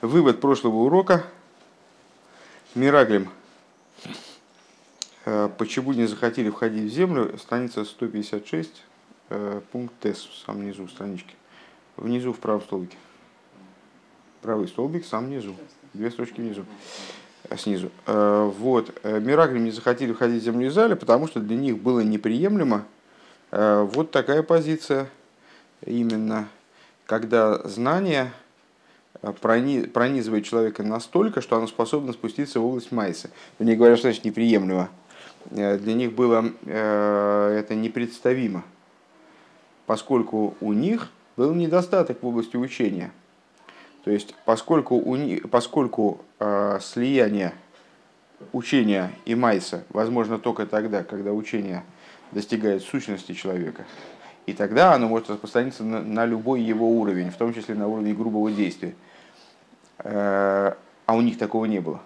Вывод прошлого урока. Мираглим. Э, почему не захотели входить в землю? Страница 156, э, пункт С, в самом низу странички. Внизу в правом столбике. Правый столбик, сам внизу. Две строчки внизу. Э, снизу. Вот. Мираглим не захотели входить в землю Израиля, потому что для них было неприемлемо вот такая позиция именно, когда знание – пронизывает человека настолько, что оно способно спуститься в область Майса. Они говорят, что значит неприемлемо. Э, для них было э, это непредставимо, поскольку у них был недостаток в области учения. То есть, поскольку, у них, поскольку э, слияние учения и Майса возможно только тогда, когда учение достигает сущности человека, и тогда оно может распространиться на, на любой его уровень, в том числе на уровень грубого действия. Э, а у них такого не было.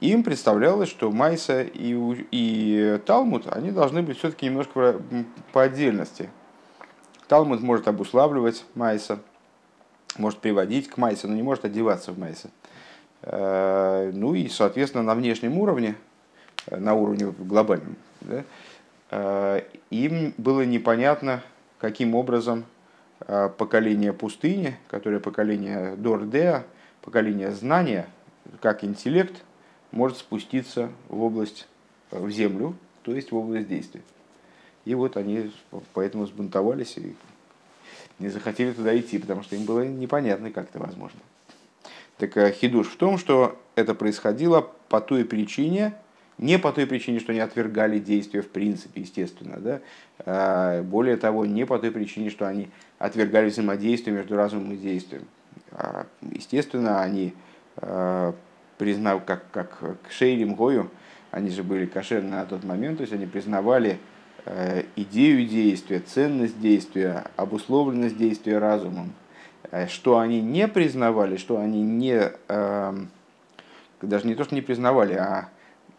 Им представлялось, что Майса и, и Талмуд, они должны быть все-таки немножко по отдельности. Талмуд может обуславливать Майса, может приводить к Майсе, но не может одеваться в Майса. Э, ну и, соответственно, на внешнем уровне, э, на уровне глобальном, да, им было непонятно, каким образом поколение пустыни, которое поколение Дордеа, поколение знания, как интеллект, может спуститься в область, э, в землю, то есть в область действия. И вот они поэтому сбунтовались и не захотели туда идти, потому что им было непонятно, как это возможно. Так э, хидуш в том, что это происходило по той причине, не по той причине, что они отвергали действия в принципе, естественно. Да? А, более того, не по той причине, что они отвергали взаимодействие между разумом и действием. А, естественно, они а, признав, как, как к Шейлим Гою, они же были кошерны на тот момент, то есть они признавали идею действия, ценность действия, обусловленность действия разумом. Что они не признавали, что они не, даже не то, что не признавали, а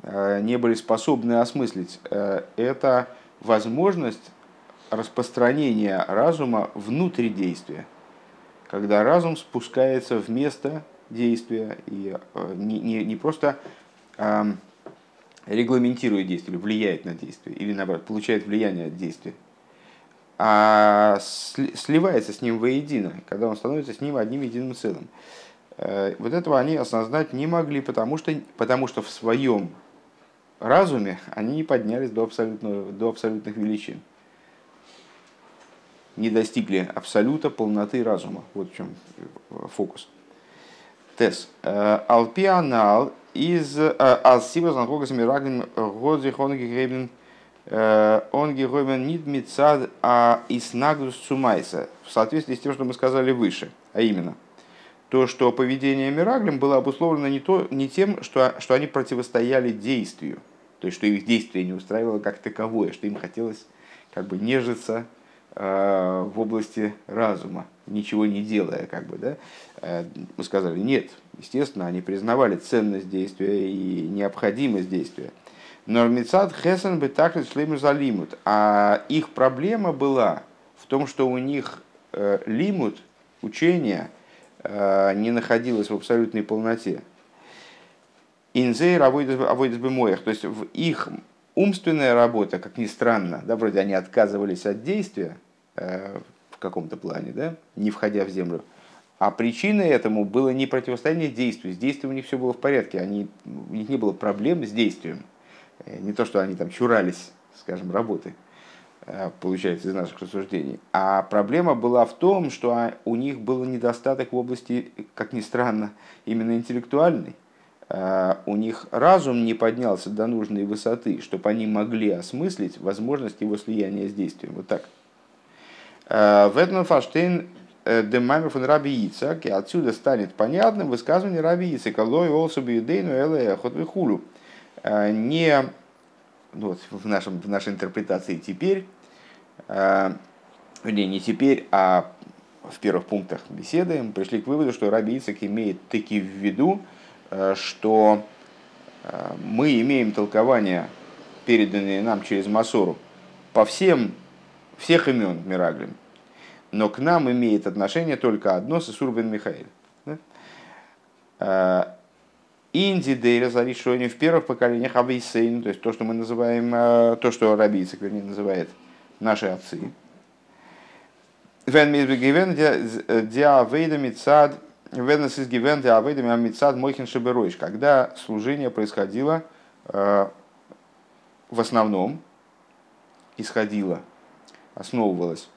не были способны осмыслить, э, это возможность распространения разума внутри действия, когда разум спускается в место действия и э, не, не, не просто эм, регламентирует действие, влияет на действие, или наоборот, получает влияние от действия, а сливается с ним воедино, когда он становится с ним одним единым целым. Вот этого они осознать не могли, потому что, потому что в своем разуме они не поднялись до, абсолютного, до абсолютных величин. Не достигли абсолюта полноты разума. Вот в чем фокус. Тес. Э, Алпианал из э, Алсиба Занхогас Мираглин Годзи Хонги Гребен э, Онги Гоймен Нид А Иснагус Цумайса. В соответствии с тем, что мы сказали выше. А именно – то, что поведение Мираглем было обусловлено не, то, не тем, что, что они противостояли действию, то есть что их действие не устраивало как таковое, что им хотелось как бы нежиться э, в области разума, ничего не делая, как бы, да, э, мы сказали, нет, естественно, они признавали ценность действия и необходимость действия. Но Мицад Хесен бы так залимут. А их проблема была в том, что у них э, лимут, учение – не находилась в абсолютной полноте. Инзейр авойдес бемоях, то есть в их умственная работа, как ни странно, да, вроде они отказывались от действия э, в каком-то плане, да, не входя в землю, а причиной этому было не противостояние действию. С действием у них все было в порядке, они, у них не было проблем с действием. Э, не то, что они там чурались, скажем, работы. Э, получается, из наших рассуждений. А проблема была в том, что у них был недостаток в области, как ни странно, именно интеллектуальной. Э, у них разум не поднялся до нужной высоты, чтобы они могли осмыслить возможность его слияния с действием. Вот так. Э, в этом Фаштейн Демамер фон Раби Ицак, и отсюда станет понятным высказывание Раби Ицака, лой олсу бьюдейну элэ хулу. Не ну вот, в, нашем, в нашей интерпретации теперь, э, не теперь, а в первых пунктах беседы мы пришли к выводу, что Раби Ицек имеет таки в виду, э, что э, мы имеем толкование, переданные нам через Масору, по всем, всех имен Мираглим, но к нам имеет отношение только одно с Исур бен Михаил. Инди дейра за решение в первых поколениях авейсейн, то есть то, что мы называем, то, что рабийцик, вернее, называет наши отцы. Вен мизбегивен диавейда мицад, вен сизгивен диавейда мицад мойхин шеберойш, когда служение происходило в основном, исходило, основывалось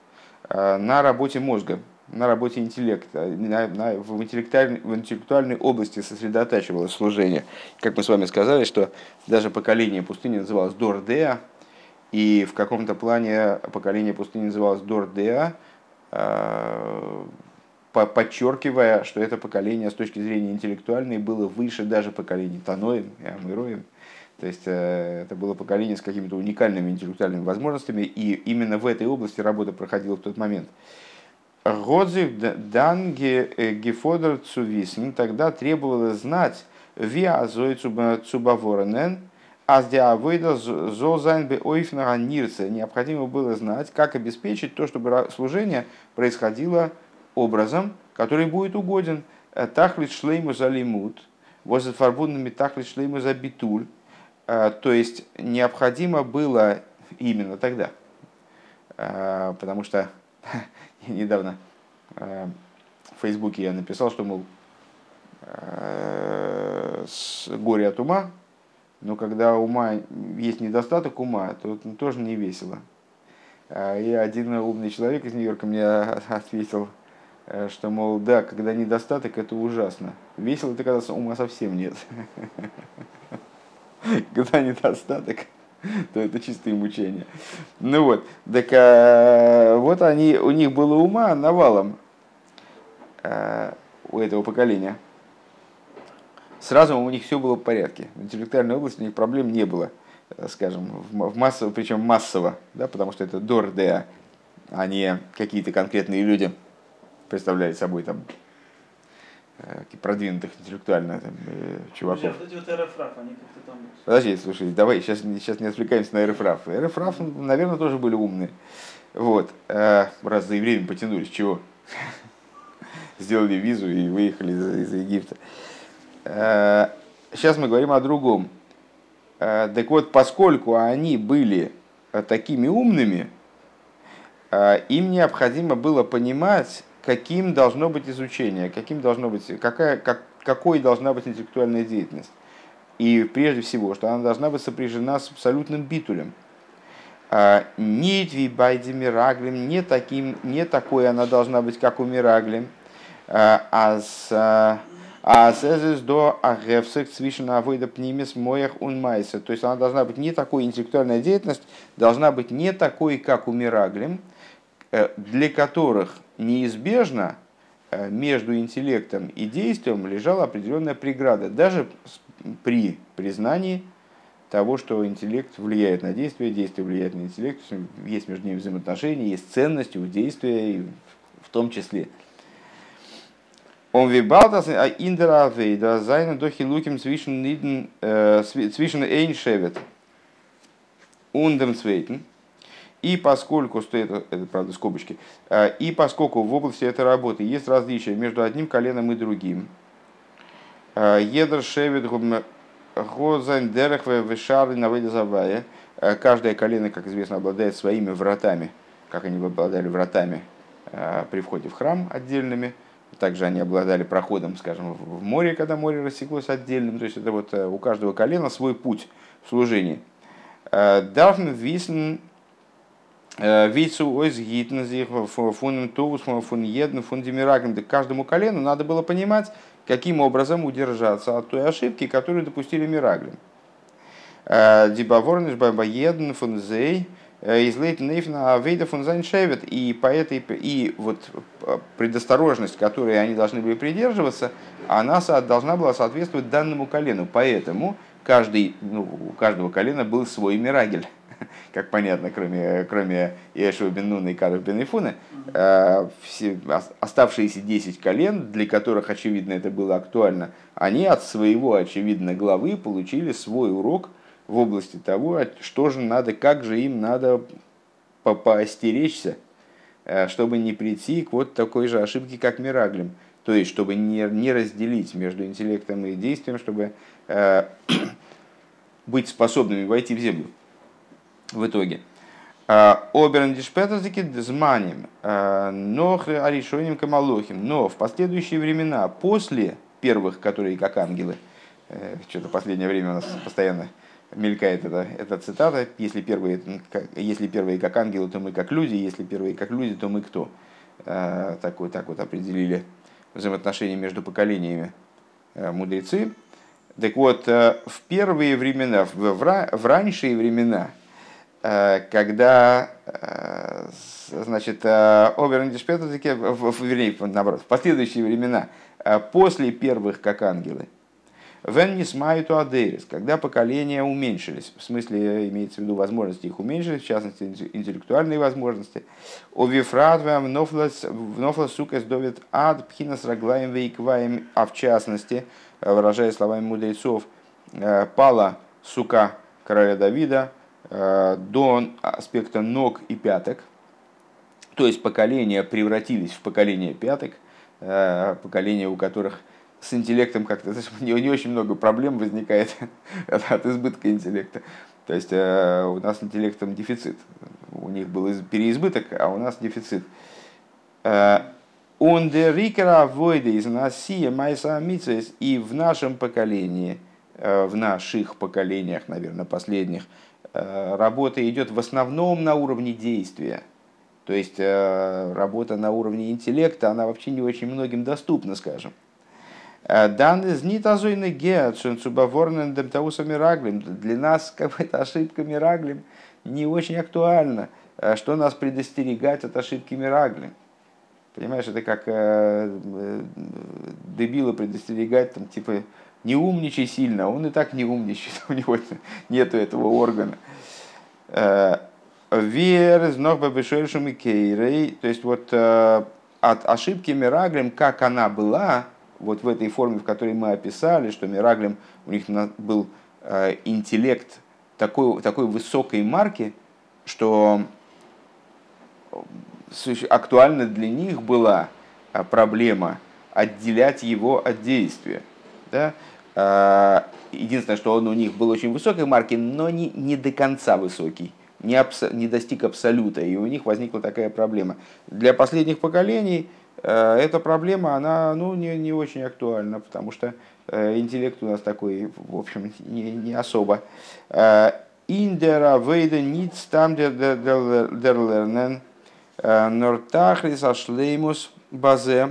на работе мозга, на работе интеллекта, на, на, в, интеллектуальной, в интеллектуальной области сосредотачивалось служение. Как мы с вами сказали, что даже поколение пустыни называлось Дордеа, и в каком-то плане поколение пустыни называлось Дордеа, а, подчеркивая, что это поколение с точки зрения интеллектуальной было выше даже поколений Таноем и Амыроем. То есть э, это было поколение с какими-то уникальными интеллектуальными возможностями, и именно в этой области работа проходила в тот момент. Годзив дан э, гефодер цувисн, тогда требовалось знать виа цубаворенен, а с диавыда зозайн бы ойфнага нирце. Необходимо было знать, как обеспечить то, чтобы служение происходило образом, который будет угоден. Э, тахлит шлейму за возле фарбунными тахлит шлейму за. Э, то есть необходимо было именно тогда, потому что недавно э, в Фейсбуке я написал, что, мол, э, горе от ума, но когда ума есть недостаток ума, то тоже не весело. А, и один умный человек из Нью-Йорка мне ответил, э, что, мол, да, когда недостаток, это ужасно. Весело это когда ума совсем нет. Когда недостаток, то это чистое мучение. Ну вот, так а, вот они, у них было ума навалом а, у этого поколения. С разумом у них все было в порядке. В интеллектуальной области у них проблем не было, э, скажем, в массово, причем массово, да, потому что это дордеа, а не какие-то конкретные люди представляют собой там Э, продвинутых интеллектуально там, э, чуваков. Подожди. Подожди, слушай, давай, сейчас, сейчас не отвлекаемся на РФРАФ. РФРАФ, наверное, тоже были умные. Вот. Э, раз за евреями потянулись, чего? Сделали визу и выехали из, из Египта. Э, сейчас мы говорим о другом. Э, так вот, поскольку они были такими умными, э, им необходимо было понимать, каким должно быть изучение, каким должно быть, какая, как, какой должна быть интеллектуальная деятельность. И прежде всего, что она должна быть сопряжена с абсолютным битулем. Нитви байди мираглем, не, таким, не такой она должна быть, как у мираглем. А с а сезис до агевсек свишена авойда пнимис моях унмайса. То есть она должна быть не такой, интеллектуальная деятельность должна быть не такой, как у мираглем, э, для которых неизбежно э, между интеллектом и действием лежала определенная преграда, даже при признании того, что интеллект влияет на действие, действие влияет на интеллект, есть между ними взаимоотношения, есть ценности у действия в том числе. און וויבאלד אז אין דער עבודה זיינען דא חילוקים צווישן אידן э, צווישן איין שבט און דעם צווייטן и поскольку, что это, правда скобочки, э, и поскольку в области этой работы есть различия между одним коленом и другим, э, едр шевит гозайн дерехве вешары на э, каждое колено, как известно, обладает своими вратами, как они обладали вратами при входе в храм отдельными, также они обладали проходом, скажем, в море, когда море рассеклось отдельным. То есть это вот у каждого колена свой путь в служении. Дарфн висен Вейцу ойз гитнзих фун тувус фун едн фун демирагн. Каждому колену надо было понимать, каким образом удержаться от той ошибки, которую допустили мираглем. Дибаворниш баба едн фун зей излейт нейфна авейда фун зайншевет. И по этой и вот предосторожность, которой они должны были придерживаться, она должна была соответствовать данному колену. Поэтому каждый, ну, у каждого колена был свой мирагель как понятно, кроме, кроме Иешуа бен Нуна и Каров бен Ифуна, э, все, оставшиеся 10 колен, для которых, очевидно, это было актуально, они от своего, очевидно, главы получили свой урок в области того, что же надо, как же им надо по поостеречься, э, чтобы не прийти к вот такой же ошибке, как Мираглем. То есть, чтобы не, не разделить между интеллектом и действием, чтобы э, быть способными войти в землю в итоге. Оберн дишпетазики зманим, но аришоним камалохим. Но в последующие времена, после первых, которые как ангелы, э, что-то последнее время у нас постоянно мелькает эта, эта цитата, если первые, если первые как ангелы, то мы как люди, если первые как люди, то мы кто. Э, так вот, так вот определили взаимоотношения между поколениями э, мудрецы. Так вот, в первые времена, в, в ранние времена, когда значит, Оберндишпетовики, вернее, наоборот, в последующие времена, после первых как ангелы, Вен не смаюту адерис, когда поколения уменьшились, в смысле имеется в виду возможности их уменьшились, в частности интеллектуальные возможности. О вифратвам внофла сука сдовит ад пхинас раглаем вейкваем, а в частности, выражая словами мудрецов, э, пала сука короля Давида э, до аспекта ног и пяток, то есть поколения превратились в поколение пяток, э, поколения, у которых с интеллектом как-то не, не очень много проблем возникает от избытка интеллекта. То есть э, у нас интеллектом дефицит. У них был переизбыток, а у нас дефицит. Он де рикера войде из насия майса и в нашем поколении, э, в наших поколениях, наверное, последних, э, работа идет в основном на уровне действия. То есть работа на уровне интеллекта, она вообще не очень многим доступна, скажем. Дан из нитазуйны геатшен цубаворнен демтауса мираглим. Для нас как бы, эта ошибка мираглим не очень актуальна. Э, что нас предостерегать от ошибки мираглим? Понимаешь, это как э, э, дебила предостерегать, там, типа, не умничай сильно, он и так не умничает, у него нету этого органа. Э, Вер из и кейрей, то есть вот от ошибки Мираглем, как она была, вот в этой форме, в которой мы описали, что Мираглем, у них был э, интеллект такой, такой высокой марки, что актуальна для них была э, проблема отделять его от действия. Да? Э, единственное, что он у них был очень высокой марки, но не, не до конца высокий, не, абс, не достиг абсолюта, и у них возникла такая проблема. Для последних поколений Э, эта проблема, она ну, не, не очень актуальна, потому что э, интеллект у нас такой, в общем, не, не особо. Э, Индера вейда ниц там дер лернен нортахрис ашлеймус базе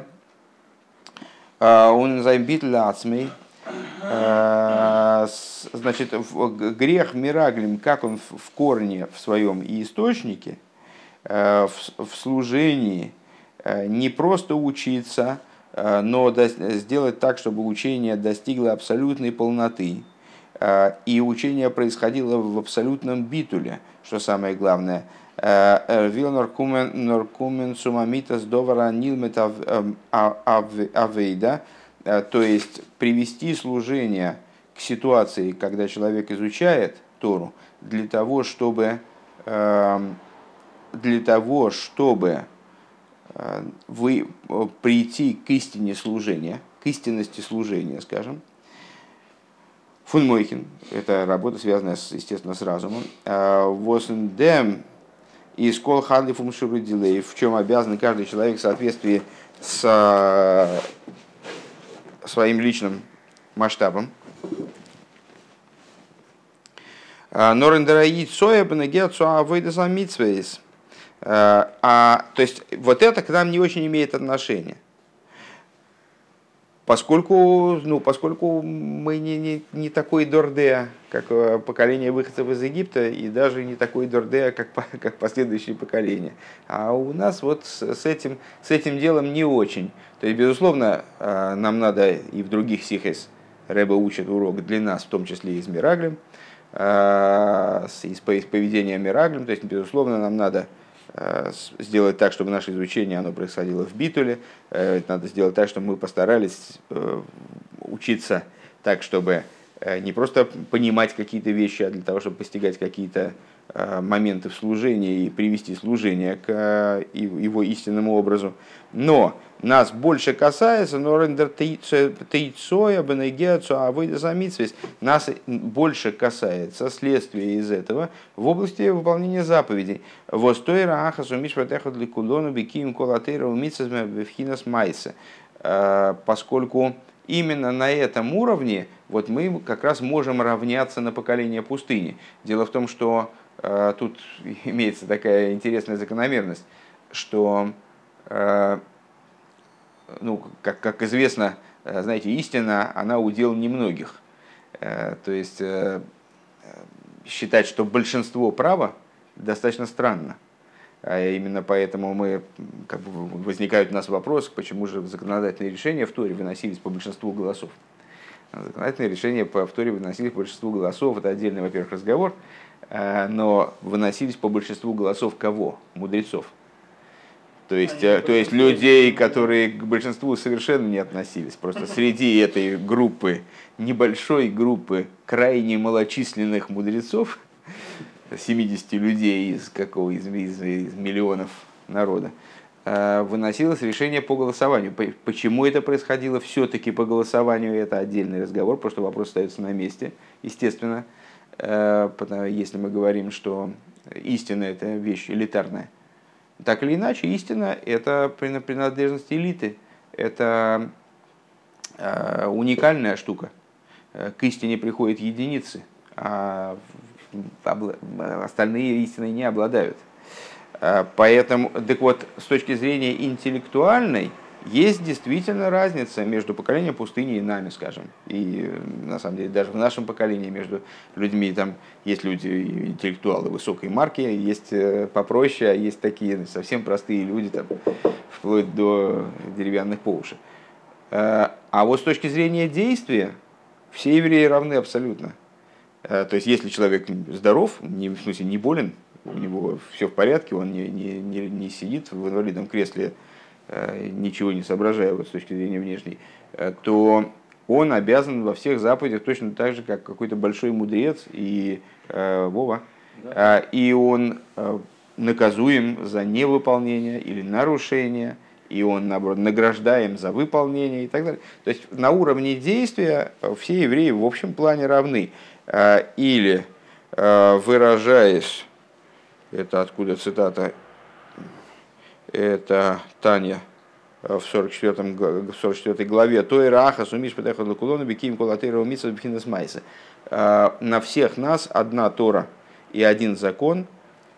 он займбит ляцмей значит, грех мираглим, как он в корне в своем и источнике, в служении Э, не просто учиться, э, но сделать так, чтобы учение достигло абсолютной полноты, э, и учение происходило в абсолютном битуле, что самое главное. Вил норкумен сумамитас довара нилмет авейда, то есть привести служение к ситуации, когда человек изучает Тору, для того, чтобы для того, чтобы Э, вы э, прийти к истине служения, к истинности служения, скажем. Фунмойхин, это работа, связанная, с, естественно, с разумом. Э, Восендем и скол хадли фумшурудилей, в чем обязан каждый человек в соответствии с своим личным масштабом. Норендераид соя бенегет суа выйдesa митсвейс – Э, а, то есть вот это к нам не очень имеет отношения. Поскольку, ну, поскольку мы не, не, не такой дорде, как э, поколение выходцев из Египта, и даже не такой дорде, как, как последующие поколения. А у нас вот с этим, с этим делом не очень. То есть, безусловно, э, нам надо и в других сихес Рэба учит урок для нас, в том числе и с Мираглем, с, с поведением Мираглем. То есть, безусловно, нам надо Э, сделать так, чтобы наше изучение оно происходило в битуле. Э, надо сделать так, чтобы мы постарались э, учиться так, чтобы не просто понимать какие-то вещи, а для того, чтобы постигать какие-то моменты в служении и привести служение к его истинному образу. Но нас больше касается, но рендер тейцоя, бенегецу, а вы замитсвис, нас больше касается следствия из этого в области выполнения заповедей. Востойра ахасу мишватехат ликулону биким колатейра умитсазме вевхинас майсе. А, поскольку именно на этом уровне вот мы как раз можем равняться на поколение пустыни. Дело в том, что а, тут имеется такая интересная закономерность, что а, ну, как, как известно, э, знаете, истина, она удел немногих. Э, то есть э, считать, что большинство права, достаточно странно. А именно поэтому мы, как бы, возникают у нас вопросы, почему же законодательные решения в Торе выносились по большинству голосов. Законодательные решения по в Торе выносились по большинству голосов. Это отдельный, во-первых, разговор. Но выносились по большинству голосов кого? Мудрецов. То есть, э, то есть людей, которые к большинству совершенно не относились. Просто среди этой группы, небольшой группы крайне малочисленных мудрецов, 70 людей из какого из, из, из миллионов народа, э, выносилось решение по голосованию. Почему это происходило все-таки по голосованию, это отдельный разговор, потому что вопрос остается на месте, естественно. Э, если мы говорим, что истина – это вещь элитарная, так или иначе, истина – это принадлежность элиты, это э, уникальная штука. К истине приходят единицы, а остальные истины не обладают. Э, поэтому, так вот, с точки зрения интеллектуальной, есть действительно разница между поколением пустыни и нами, скажем. И на самом деле даже в нашем поколении между людьми там есть люди интеллектуалы высокой марки, есть э, попроще, а есть такие совсем простые люди, там, вплоть до деревянных по уши. Э, а вот с точки зрения действия все евреи равны абсолютно. Э, то есть если человек здоров, не, в смысле не болен, у него все в порядке, он не, не, не, не сидит в инвалидном кресле Э, ничего не соображая вот, с точки зрения внешней, э, то он обязан во всех заповедях точно так же, как какой-то большой мудрец и э, Вова. Да. И он наказуем за невыполнение или нарушение, и он, наоборот, награждаем за выполнение и так далее. То есть на уровне действия все евреи в общем плане равны. Или, выражаясь, это откуда цитата, это Таня в 44, в 44 главе, то и раха сумиш петехот лакулона биким кулатейра умица бхинас майса. На всех нас одна Тора и один закон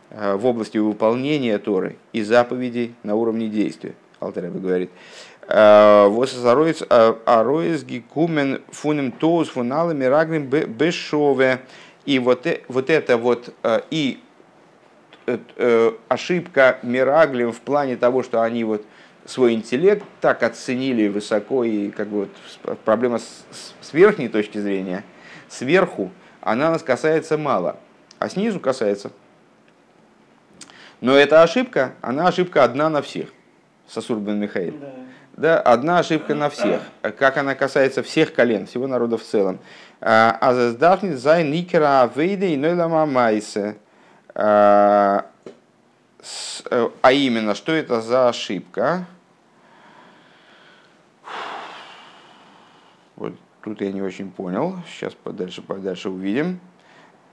в области выполнения Торы и заповедей на уровне действия. Алтареба говорит. А, Вососароец ароец гикумен фунем тоус фуналами рагнем бешове. И вот, э, вот это вот и Э, э, ошибка Мираглим в плане того, что они вот свой интеллект так оценили высоко, и как бы вот проблема с, с верхней точки зрения, сверху, она нас касается мало, а снизу касается. Но эта ошибка, она ошибка одна на всех. Сосур бен Михаил. Да. Да, одна ошибка на всех. Как она касается всех колен, всего народа в целом. А, а заздавни зай никера авейде и нойлама майсе. А, э, а именно, что это за ошибка? Вот тут я не очень понял. Сейчас подальше, подальше увидим.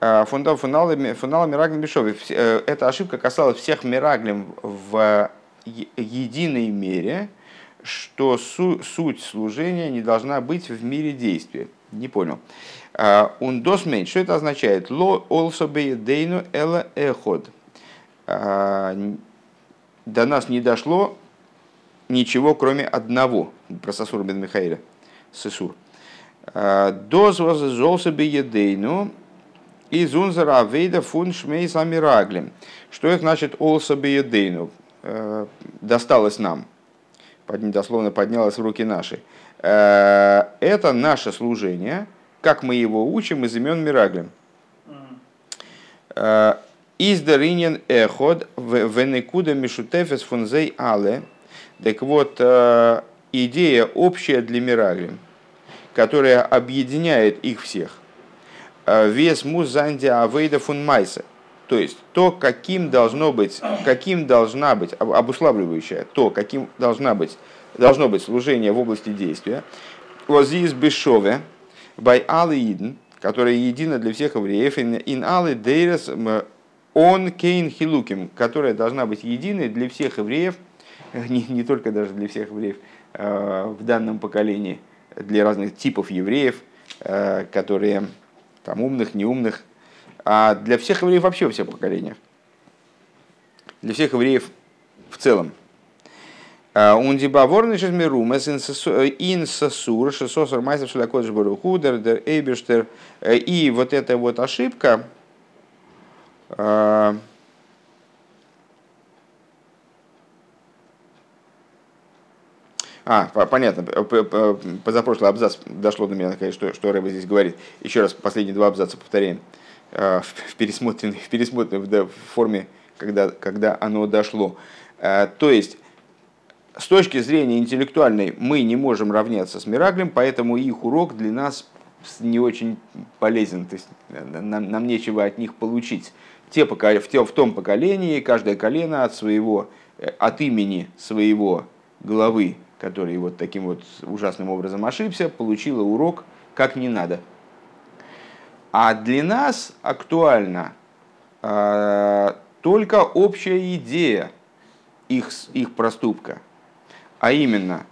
А, фунал, фунал, фунал Мираглем Бешови. Э, эта ошибка касалась всех Мираглем в единой мере, что су, суть служения не должна быть в мире действия. Не понял. Ундосмейн, что это означает? Ло also дейну эла эход. А, до нас не дошло ничего, кроме одного. Про Сосур бен Михаиля. Сесур. А, Доз возжелся беедейну из унзера авейда фун шмей самираглем. Что это значит олса беедейну? А, досталось нам. Дословно поднялось в руки наши. Это наше служение – как мы его учим из имен Мираглим. Э, Издаринен эход венекуда мишутефес фунзей але. Так вот, э, идея общая для Мираглим, которая объединяет их всех. вес музанди авейда фун майса. То есть то, каким должно быть, каким должна быть, обуславливающее, то, каким должна быть, должно быть служение в области действия. Возис бешове, бай алиидн, которая едина для всех евреев, ин алы дейрес он кейн хилуким, которая должна быть единой для всех евреев, не, не только даже для всех евреев э, в данном поколении, для разных типов евреев, э, которые там умных, неумных, а для всех евреев вообще во всех поколениях. Для всех евреев в целом. Ундибаворный шезмерумес ин сасур шесосор майсов шелякодж барухудер дер эйбештер. И вот эта вот ошибка, а, А, понятно. Позапрошлый абзац дошло до меня, что, что Рэба здесь говорит. Еще раз последние два абзаца повторяем. Э, в пересмотренной, в, пересмотренной в форме, когда, когда оно дошло. Э, то есть, с точки зрения интеллектуальной мы не можем равняться с Мираглем, поэтому их урок для нас не очень полезен, то есть нам, нам нечего от них получить. Те, в, те, в том поколении каждое колено от своего, э, от имени своего главы, который вот таким вот ужасным образом ошибся, получило урок как не надо. А для нас актуальна только общая идея их, их проступка. А именно,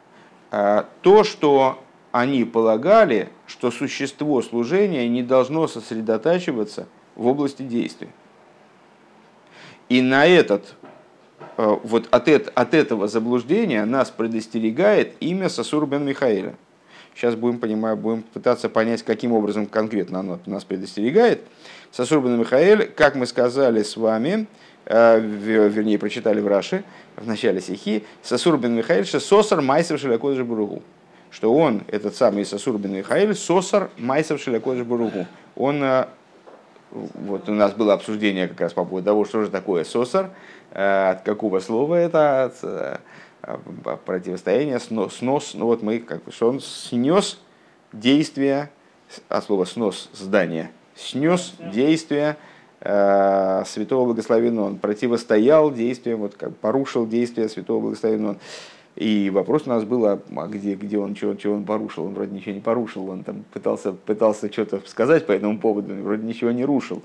э, то, что они полагали, что существо служения не должно сосредотачиваться в области действия. И на этот, э, вот от, от этого заблуждения нас предостерегает имя Сасур бен Михаэля – Сейчас будем, понимать, будем пытаться понять, каким образом конкретно оно нас предостерегает. Сосурбан Михаэль, как мы сказали с вами, э, вернее, прочитали в Раши, в начале стихи, Сосурбин Михаэль Сосар Майсов Шелякодж Буругу. Что он, этот самый Сосурбин Михаэль, Сосар Майсов Шелякодж Буругу. Он, э, вот у нас было обсуждение как раз по поводу того, что же такое Сосар, э, от какого слова это, от противостояние, снос, снос, ну вот мы, как бы, он снес действие, от слова снос здания, снес действие э, святого благословенного, он противостоял действиям, вот как порушил действия святого благословенного. И вопрос у нас был, а, а где, где он, что, что он порушил? Он вроде ничего не порушил, он там пытался, пытался что-то сказать по этому поводу, вроде ничего не рушил.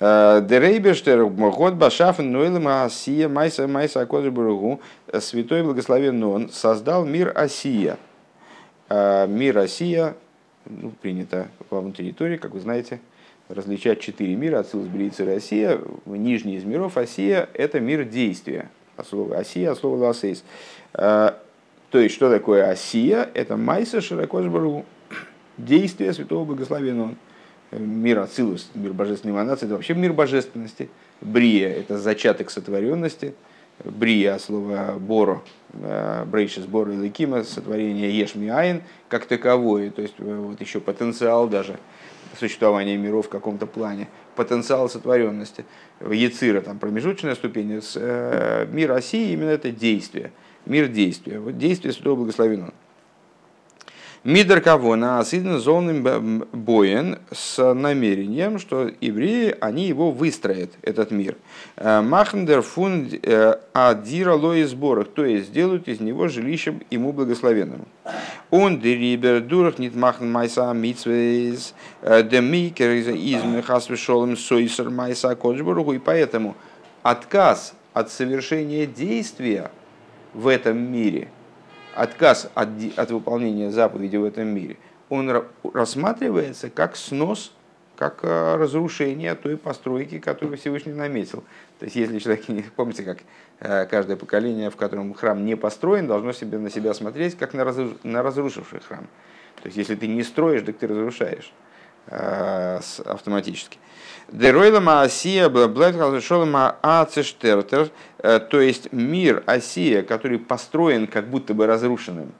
דער אויבערשטער האט באשאפן עולם העשיה מעשה מעשה הקדוש ברוך הוא святой благословен он создал мир Асия. Мир Асия, ну, принято во внутренней Торе, как вы знаете, различать четыре мира, Ацилус, Брия, Ецира, Асия. Нижний из миров Асия – это мир действия. От слова Асия, от слова לעשות. То есть, что такое Асия? Это מעשה של הקדוש ברוך הוא. Действие святого благословенного мир Ацилус, мир божественной эманации, это вообще мир божественности. Брия – это зачаток сотворенности. Брия, слово боро, э, брейшис боро и ликима, сотворение ешми айн, как таковое, то есть э, вот еще потенциал даже существования миров в каком-то плане, потенциал сотворенности. Яцира, там промежуточная ступень, э, мир России именно это действие, мир действия, вот действие Святого Благословенного. Мидер кого на асиден зонным боен с намерением, что евреи, они его выстроят, этот мир. Э, Махндер фун э, адира лои сборах, то есть сделают из него жилищем ему благословенному. Он дерибер дурах нит махн майса митсвейз э, демикер из мехасвешолым сойсер майса коджбургу, и поэтому отказ от совершения действия в этом мире – отказ от, от выполнения заповеди в этом мире, он рассматривается как снос, как э, разрушение той постройки, которую Всевышний наметил. То есть, если человек, помните, как э, каждое поколение, в котором храм не построен, должно себе на себя смотреть, как на, разруш... на разрушивший храм. То есть, если ты не строишь, так ты разрушаешь автоматически. Деройлама Асия Блэкхалшолама Ацештертер, э, то есть мир Асия, который построен как будто бы разрушенным.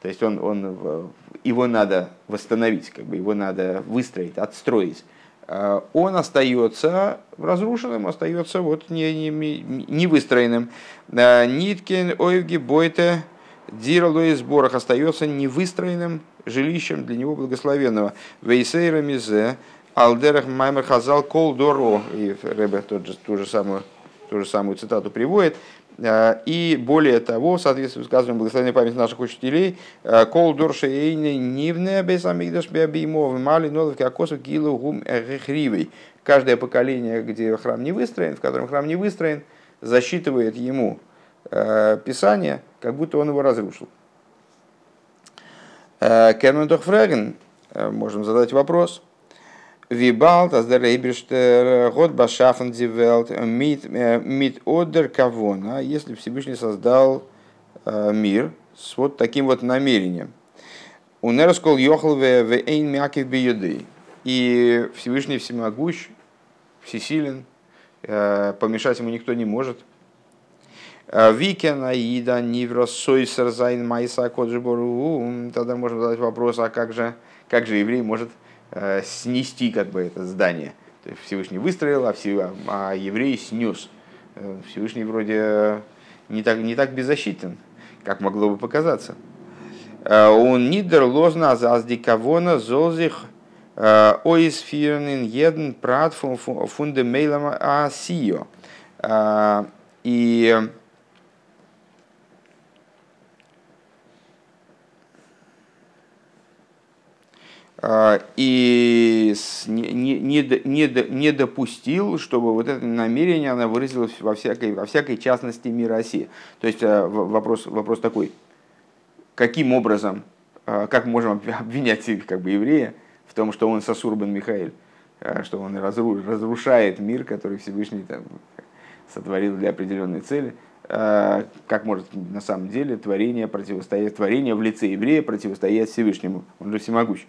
То есть он, он, его надо восстановить, как бы его надо выстроить, отстроить. Э, он остается разрушенным, остается вот не, не, не выстроенным. Э, Ниткин, Ойвги, Бойте, Дира Луис Борах остается невыстроенным жилищем для него благословенного. Вейсейра мизе, алдерах маймер хазал кол доро. И Ребе тот же, ту, же самую, ту же самую цитату приводит. Э, и более того, в соответствии с сказанным благословенной памяти наших учителей, э, кол дорша эйны нивне бесамигдаш беобеймов мали ноловки акосу килу гум эхривей. Каждое поколение, где храм не выстроен, в котором храм не выстроен, засчитывает ему э, Писание, как будто он его разрушил. Кермен Фреген, можем задать вопрос – Вибалт, аз der Эйберштер, год башафен дивелт, мит, мит одер кавона, если Всевышний создал мир с вот таким вот намерением. У Нерскол йохал в эйн мякив биюды. И Всевышний всемогущ, всесилен, помешать ему никто не может. Викен Аида Ниврос Сойсер Зайн Майса Коджибору. Тогда можно задать вопрос, а как же, как же еврей может Э, снести как бы это здание. То есть Всевышний выстроил, а, а еврей снес. Э, Всевышний вроде не так, не так беззащитен, как могло бы показаться. Э, он нидер лозна заздикавона золзих ойсфирнин еден прат фундемейлам асио. И и не, не, не, не допустил, чтобы вот это намерение она выразилось во всякой, во всякой частности мира оси. То есть э, вопрос, вопрос такой, каким образом, э, как можем обвинять как бы, еврея в том, что он сосурбан Михаил, э, что он разрушает мир, который Всевышний там, сотворил для определенной цели, как может на самом деле творение противостоять, творение в лице еврея противостоять Всевышнему, он же всемогущий.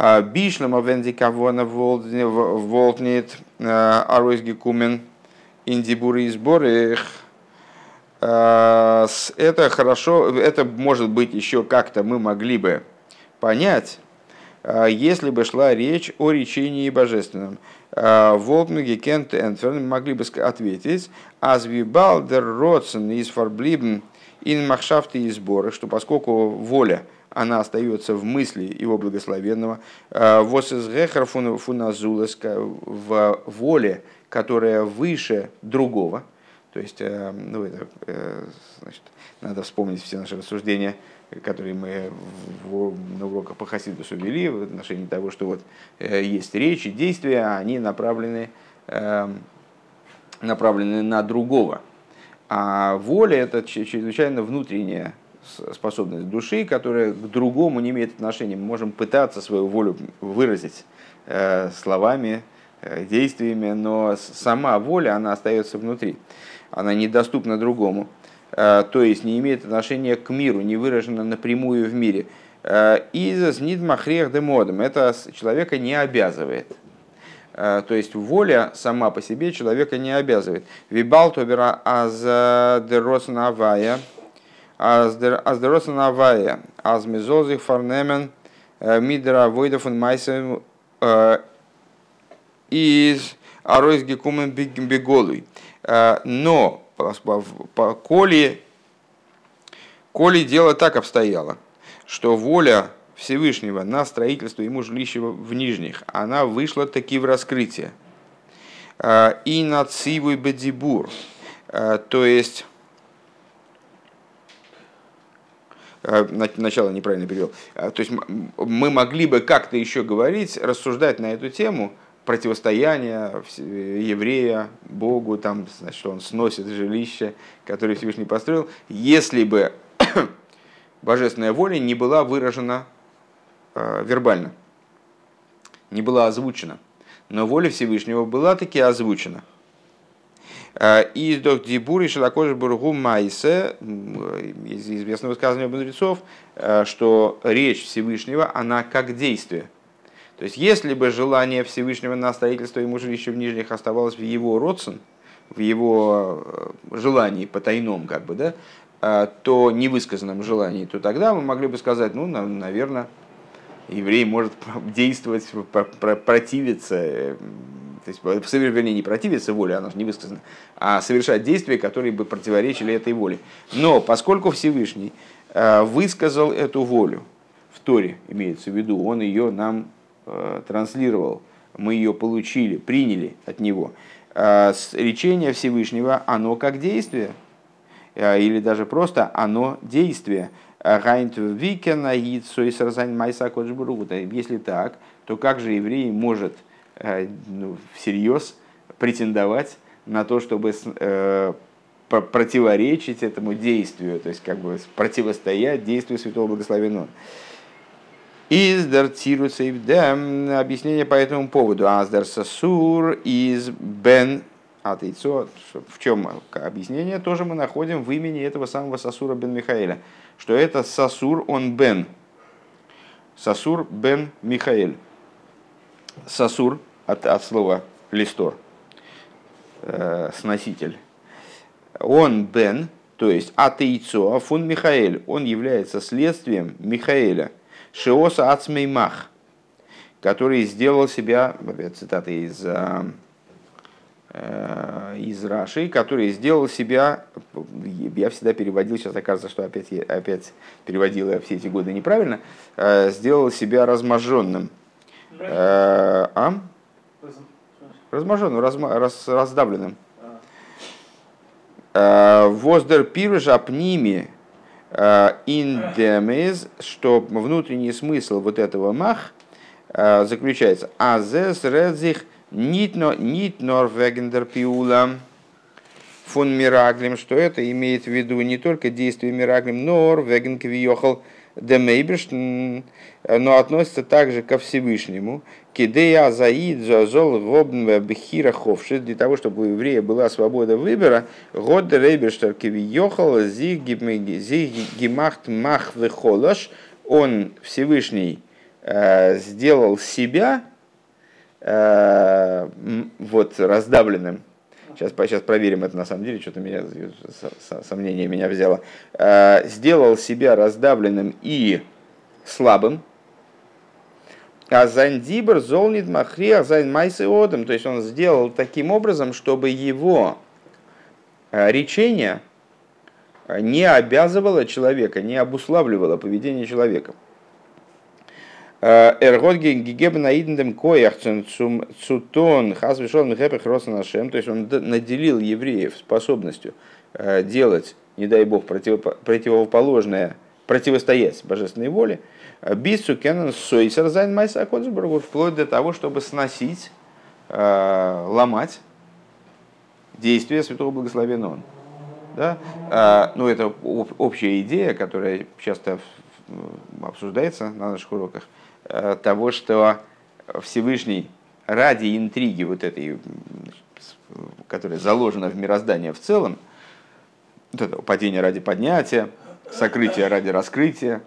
Бишлема венди кавона волтнит аройсги кумен индибуры и сборы. Это хорошо, это может быть еще как-то мы могли бы понять, если бы шла речь о речении божественном. Волтмиги Кент Энферн могли бы ответить, азвибал дер родсен из фарблибн ин махшафты и сборы, что поскольку воля – она остается в мысли его благословенного. Э, Вос из фуназулеска в воле, которая выше другого. То есть, э, ну, это, э, значит, надо вспомнить все наши рассуждения, которые мы в, на уроках по Хасидусу вели в отношении того, что вот есть речь и действия, а они направлены, направлены на другого. А воля это чрезвычайно внутренняя способность души, которая к другому не имеет отношения. Мы можем пытаться свою волю выразить э, словами, э, действиями, но сама воля, она остается внутри. Она недоступна другому. Э, то есть не имеет отношения к миру, не выражена напрямую в мире. Изас нид махрех демодом. Это человека не обязывает. То есть воля сама по себе человека не обязывает. Вибал тобера аз дероснавая Аздероса Навая, Азмизозих Фарнемен, э, Мидра Войдов и Майсен э, из Аройс Гекумен Беголуй. Э, но, коли, коли дело так обстояло, что воля Всевышнего на строительство ему жилища в Нижних, она вышла таки в раскрытие. И на Цивуй Бедибур, то есть Э, начало неправильно перевел. Э, то есть мы могли бы как-то еще говорить, рассуждать на эту тему противостояния еврея Богу, там, значит, он сносит жилище, которое Всевышний построил, если бы божественная воля не была выражена э, вербально, не была озвучена. Но воля Всевышнего была таки озвучена – из док дибури шелакожи бургу майсе, из известного высказывания мудрецов, э, что речь Всевышнего, она как действие. То есть, если бы желание Всевышнего на строительство ему жилища в Нижних оставалось в его родствен, в его э, желании потайном, как бы, да, э, то невысказанном желании, то тогда мы могли бы сказать, ну, наверное, еврей может действовать, противиться то есть, вернее, не противиться воле, она же не высказана, а совершать действия, которые бы противоречили этой воле. Но поскольку Всевышний э, высказал эту волю, в Торе, имеется в виду, он ее нам э, транслировал, мы ее получили, приняли от него. Э, речение Всевышнего, оно как действие, или даже просто оно действие. Если так, то как же еврей может всерьез претендовать на то, чтобы э, противоречить этому действию, то есть как бы противостоять действию Святого Благословенного. Издар цирусейвдем. Объяснение по этому поводу. Аздар сасур из бен атейцо. В чем объяснение? Тоже мы находим в имени этого самого сасура бен Михаэля. Что это сасур он бен. Сасур бен Михаэль. Сасур от, от слова листор. Э, сноситель он бен, то есть атеицо, фун Михаэль, он является следствием Михаэля, шиоса ацмеймах, который сделал себя, цитата из, э, э, из Раши, который сделал себя, я всегда переводил, сейчас окажется, что опять, опять переводил я все эти годы неправильно, э, сделал себя разможенным. А? Разможенным, разма, раз, раздавленным. Э, воздер пирыш апними э, индемез, что внутренний смысл вот этого мах э, заключается азес редзих нитно нитнор вегендер пиула фон мираглим, что это имеет в виду не только действие мираглим, но веген квиохал демейбиш, но относится также ко Всевышнему, Кидея заид зазол гобн бхира ховши, для того, чтобы у еврея была свобода выбора, год рейберштер кивиохал зиг гимахт мах вехолаш, он Всевышний э, сделал себя э, вот раздавленным. Сейчас, сейчас проверим это на самом деле, что-то меня сомнение меня взяло. Э, сделал себя раздавленным и слабым, а Зандибр золнит махри азайн майсы одам. То есть он сделал таким образом, чтобы его э, речение э, не обязывало человека, не обуславливало поведение человека. Э, Эргот гигеб наидендем коях цутон хазвишон мхепех нашем. То есть он наделил евреев способностью делать, не дай бог, противоположное, противостоять божественной воле. ביז צו קענען סותר זיין מעשה вплоть до того, чтобы сносить, э, ломать действия святого благословенного. Да? А, ну, это общая идея, которая часто обсуждается на наших уроках, э, того, что Всевышний ради интриги вот этой, которая заложена в мироздание в целом, вот этого падения ради поднятия, сокрытия ради раскрытия,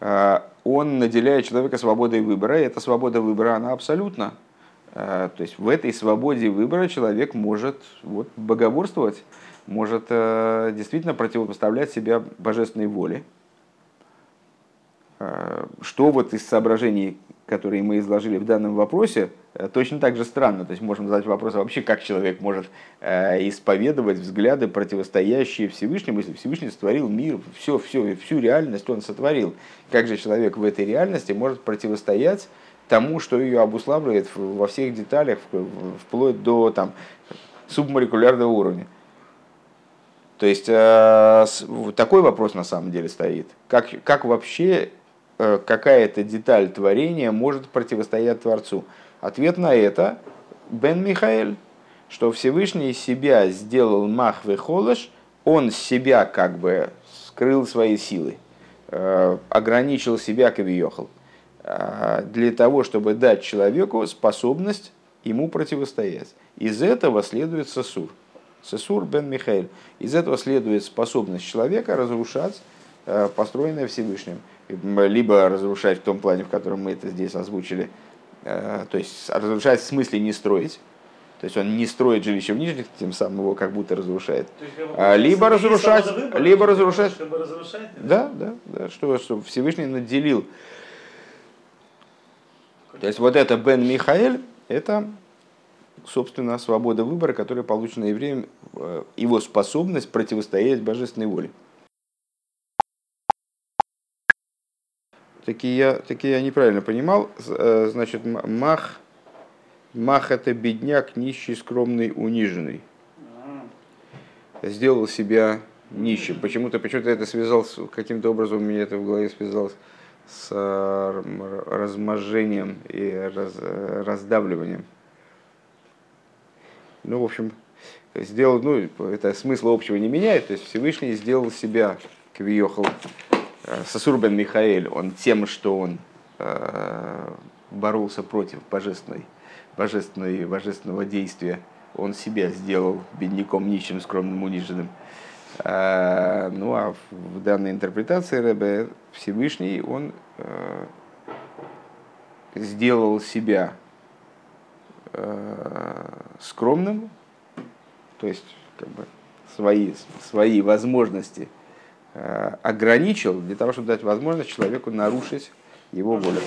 Э, он наделяет человека свободой выбора, и эта свобода выбора, она абсолютна. Э, то есть в этой свободе выбора человек может вот, богоборствовать, может э, действительно противопоставлять себя божественной воле. Что вот из соображений которые мы изложили в данном вопросе, э, точно так же странно. То есть можем задать вопрос, а вообще как человек может э, исповедовать взгляды, противостоящие Всевышнему, если Всевышний сотворил мир, все, все, всю реальность он сотворил. Как же человек в этой реальности может противостоять тому, что ее обуславливает во всех деталях, вплоть до там, субмолекулярного уровня. То есть э, такой вопрос на самом деле стоит. Как, как вообще какая-то деталь творения может противостоять Творцу? Ответ на это Бен Михаэль, что Всевышний себя сделал махвы холош, он себя как бы скрыл свои силы, э, ограничил себя кавиехал, э, для того, чтобы дать человеку способность ему противостоять. Из этого следует сосур. Сесур бен Михаэль. Из этого следует способность человека разрушать построенное Всевышним либо разрушать в том плане, в котором мы это здесь озвучили, э, то есть разрушать в смысле не строить, то есть он не строит жилище в нижних, тем самым его как будто разрушает. А, либо разрушать, выбор, либо разрушать. Чтобы разрушать да, да, да, что, что Всевышний наделил. То есть вот это Бен Михаэль, это, собственно, свобода выбора, которая получена евреем, э, его способность противостоять божественной воле. Таки я, таки я неправильно понимал. Э, значит, мах, мах это бедняк, нищий, скромный, униженный. Сделал себя нищим. Почему-то почему это связал, каким-то образом у меня это в голове связалось с э, р- разможением и раз- э, раздавливанием. Ну, в общем, сделал, ну, это смысла общего не меняет, то есть Всевышний сделал себя, Квиохал, Сосурбен Михаэль, он тем, что он э, боролся против божественной, божественной, божественного действия, он себя сделал бедняком, нищим, скромным, униженным. Э, Ну а в данной интерпретации Рэбе Всевышний, он э, сделал себя э, скромным, то есть как бы свои, свои возможности э, ограничил для того, чтобы дать возможность человеку нарушить его волю.